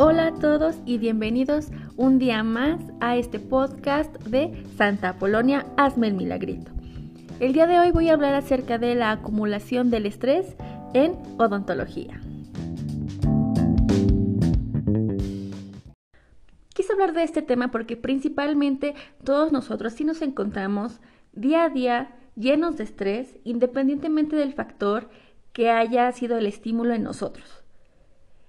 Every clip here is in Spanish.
Hola a todos y bienvenidos un día más a este podcast de Santa Polonia, hazme el milagrito. El día de hoy voy a hablar acerca de la acumulación del estrés en odontología. Quise hablar de este tema porque principalmente todos nosotros sí nos encontramos día a día llenos de estrés independientemente del factor que haya sido el estímulo en nosotros.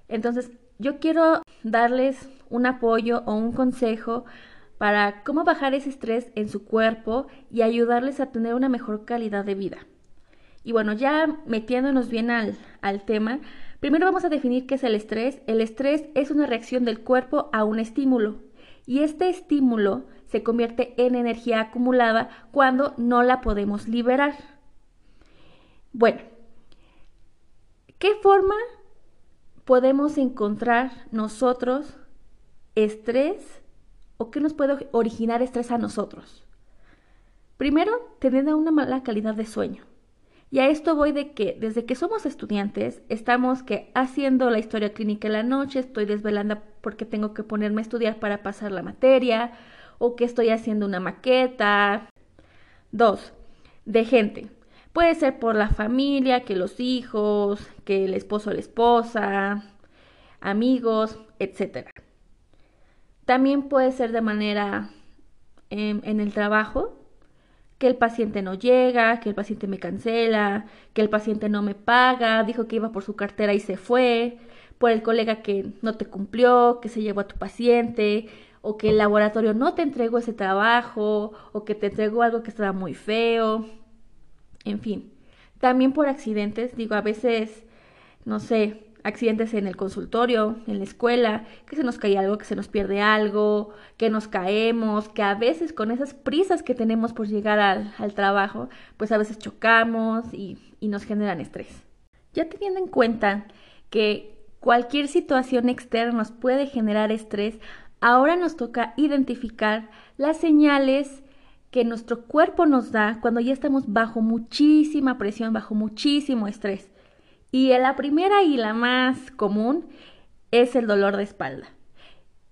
Entonces, yo quiero darles un apoyo o un consejo para cómo bajar ese estrés en su cuerpo y ayudarles a tener una mejor calidad de vida. Y bueno, ya metiéndonos bien al, al tema, primero vamos a definir qué es el estrés. El estrés es una reacción del cuerpo a un estímulo y este estímulo se convierte en energía acumulada cuando no la podemos liberar. Bueno, ¿qué forma podemos encontrar nosotros estrés o qué nos puede originar estrés a nosotros? Primero, teniendo una mala calidad de sueño. Y a esto voy de que desde que somos estudiantes estamos que haciendo la historia clínica en la noche, estoy desvelando porque tengo que ponerme a estudiar para pasar la materia o que estoy haciendo una maqueta. Dos, de gente. Puede ser por la familia, que los hijos, que el esposo o la esposa, amigos, etc. También puede ser de manera en, en el trabajo, que el paciente no llega, que el paciente me cancela, que el paciente no me paga, dijo que iba por su cartera y se fue, por el colega que no te cumplió, que se llevó a tu paciente, o que el laboratorio no te entregó ese trabajo, o que te entregó algo que estaba muy feo en fin. También por accidentes, digo, a veces, no sé, accidentes en el consultorio, en la escuela, que se nos cae algo, que se nos pierde algo, que nos caemos, que a veces con esas prisas que tenemos por llegar al, trabajo, pues a veces chocamos y, y nos generan estrés. Ya teniendo en cuenta que cualquier situación externa nos puede generar estrés, ahora nos toca identificar las señales que nuestro cuerpo nos da cuando ya estamos bajo muchísima presión, bajo muchísimo estrés. Y la primera y la más común es el dolor de espalda,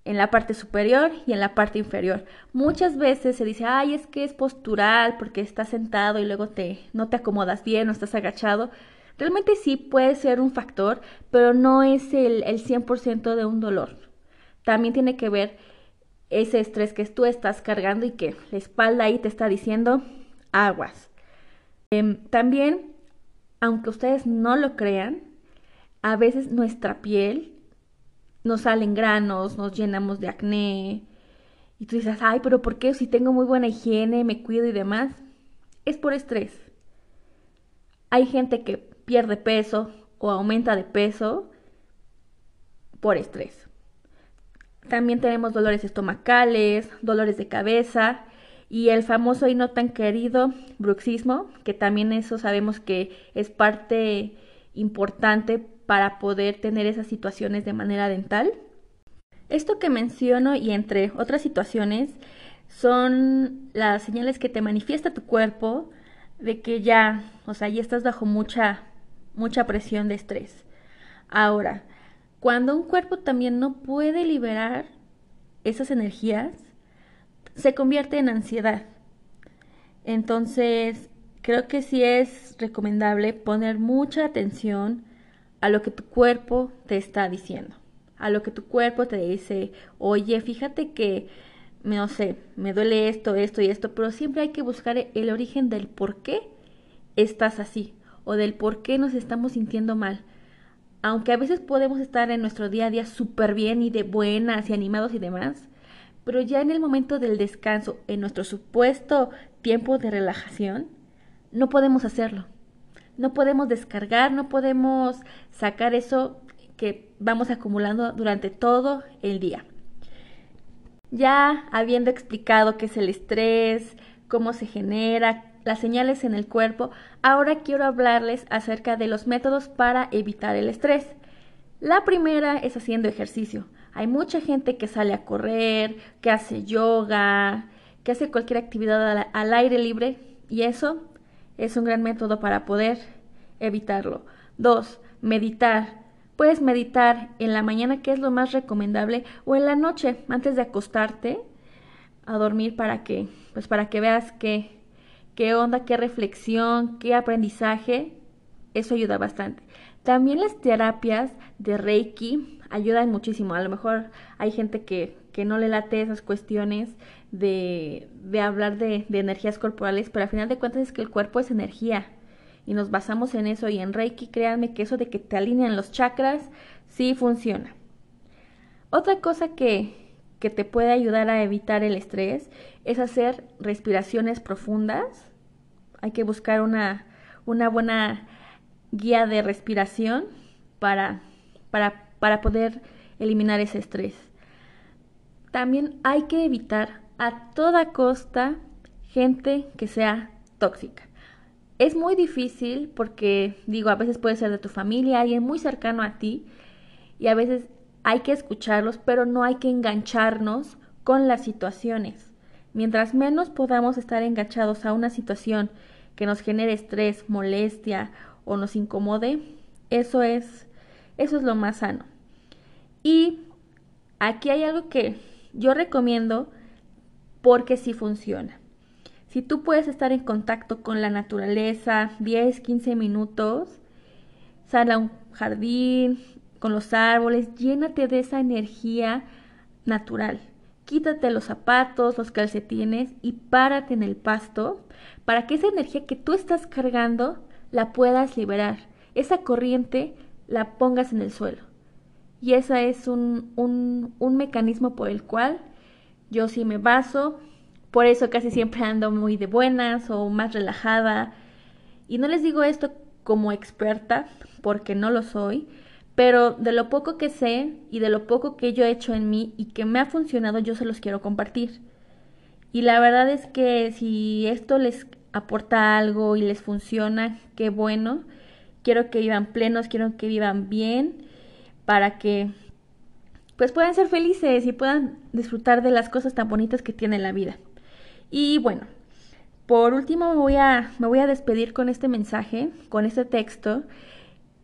en la parte superior y en la parte inferior. Muchas veces se dice, ay, es que es postural porque estás sentado y luego te, no te acomodas bien o estás agachado. Realmente sí puede ser un factor, pero no es el, el 100% de un dolor. También tiene que ver ese estrés que tú estás cargando y que la espalda ahí te está diciendo aguas. Em, también, aunque ustedes no lo crean, a veces nuestra piel nos salen granos, nos llenamos de acné. Y tú dices, ay, pero ¿por qué si tengo muy buena higiene, me cuido y demás? Es por estrés. Hay gente que pierde peso o aumenta de peso por estrés. También tenemos dolores estomacales, dolores de cabeza y el famoso y no tan querido bruxismo, que también eso sabemos que es parte importante para poder tener esas situaciones de manera dental. Esto que menciono y entre otras situaciones son las señales que te manifiesta tu cuerpo de que ya, o sea, ya estás bajo mucha mucha presión de estrés. Ahora, cuando un cuerpo también no puede liberar esas energías, se convierte en ansiedad. Entonces, creo que sí es recomendable poner mucha atención a lo que tu cuerpo te está diciendo, a lo que tu cuerpo te dice, oye, fíjate que, no sé, me duele esto, esto y esto, pero siempre hay que buscar el origen del por qué estás así o del por qué nos estamos sintiendo mal aunque a veces podemos estar en nuestro día a día súper bien y de buenas y animados y demás, pero ya en el momento del descanso, en nuestro supuesto tiempo de relajación, no podemos hacerlo. No podemos descargar, no podemos sacar eso que vamos acumulando durante todo el día. Ya habiendo explicado qué es el estrés, cómo se genera, las señales en el cuerpo, ahora quiero hablarles acerca de los métodos para evitar el estrés. La primera es haciendo ejercicio. Hay mucha gente que sale a correr, que hace yoga, que hace cualquier actividad al, aire libre y eso es un gran método para poder evitarlo. Dos, meditar. Puedes meditar en la mañana, que es lo más recomendable, o en la noche, antes de acostarte a dormir para que, pues para que veas qué, qué onda, qué reflexión, qué aprendizaje. Eso ayuda bastante. También las terapias de Reiki ayudan muchísimo. A lo mejor hay gente que, que no le late esas cuestiones de, de hablar de, de energías corporales, pero al final de cuentas es que el cuerpo es energía y nos basamos en eso y en Reiki, créanme que eso de que te alinean los chakras sí funciona. Otra cosa que, que te puede ayudar a evitar el estrés es hacer respiraciones profundas. Hay que buscar una, una buena guía de respiración para, para, para poder eliminar ese estrés. También hay que evitar a toda costa gente que sea tóxica. Es muy difícil porque, digo, a veces puede ser de tu familia, alguien muy cercano a ti, y a veces hay que escucharlos, pero no hay que engancharnos con las situaciones. Mientras menos podamos estar enganchados a una situación que nos genere estrés, molestia o nos incomode, eso es, eso es lo más sano. Y aquí hay algo que yo recomiendo porque sí funciona. Si tú puedes estar en contacto con la naturaleza 10, 15 minutos, sal a un jardín, con los árboles, llénate de esa energía natural. Quítate los zapatos, los calcetines y párate en el pasto para que esa energía que tú estás cargando la puedas liberar. Esa corriente la pongas en el suelo. Y ese es un, un, un mecanismo por el cual yo sí me baso, por eso casi siempre ando muy de buenas o más relajada. Y no les digo esto como experta, porque no lo soy, pero de lo poco que sé y de lo poco que yo he hecho en mí y que me ha funcionado, yo se los quiero compartir. Y la verdad es que si esto les aporta algo y les funciona, qué bueno. Quiero que vivan plenos, quiero que vivan bien para que pues puedan ser felices y puedan disfrutar de las cosas tan bonitas que tiene la vida. Y bueno, por último voy a, me voy a despedir con este mensaje, con este texto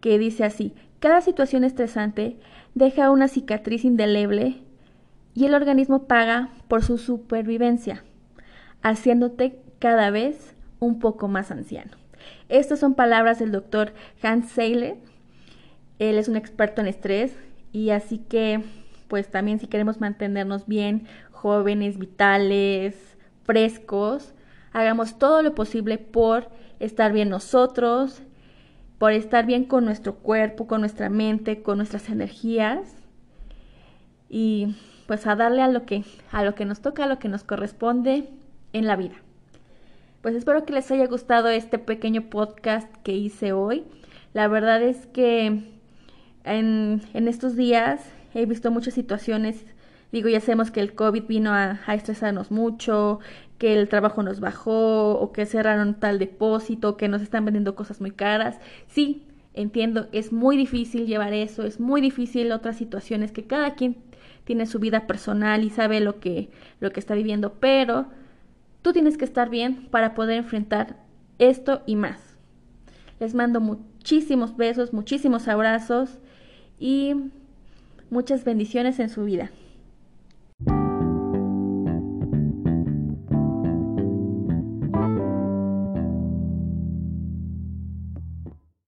que dice así, cada situación estresante deja una cicatriz indeleble y el organismo paga por su supervivencia, haciéndote cada vez un poco más anciano. Estas son palabras del doctor Hans Seyle. Él es un experto en estrés y así que, pues también si queremos mantenernos bien, jóvenes, vitales, frescos, hagamos todo lo posible por estar bien nosotros, por estar bien con nuestro cuerpo, con nuestra mente, con nuestras energías y pues a darle a lo que a lo que nos toca, a lo que nos corresponde en la vida. Pues espero que les haya gustado este pequeño podcast que hice hoy. La verdad es que en, en estos días he visto muchas situaciones Digo, ya sabemos que el COVID vino a, estresarnos mucho, que el trabajo nos bajó o que cerraron tal depósito, que nos están vendiendo cosas muy caras. Sí, entiendo, es muy difícil llevar eso, es muy difícil otras situaciones que cada quien tiene su vida personal y sabe lo que, lo que está viviendo, pero tú tienes que estar bien para poder enfrentar esto y más. Les mando muchísimos besos, muchísimos abrazos y muchas bendiciones en su vida.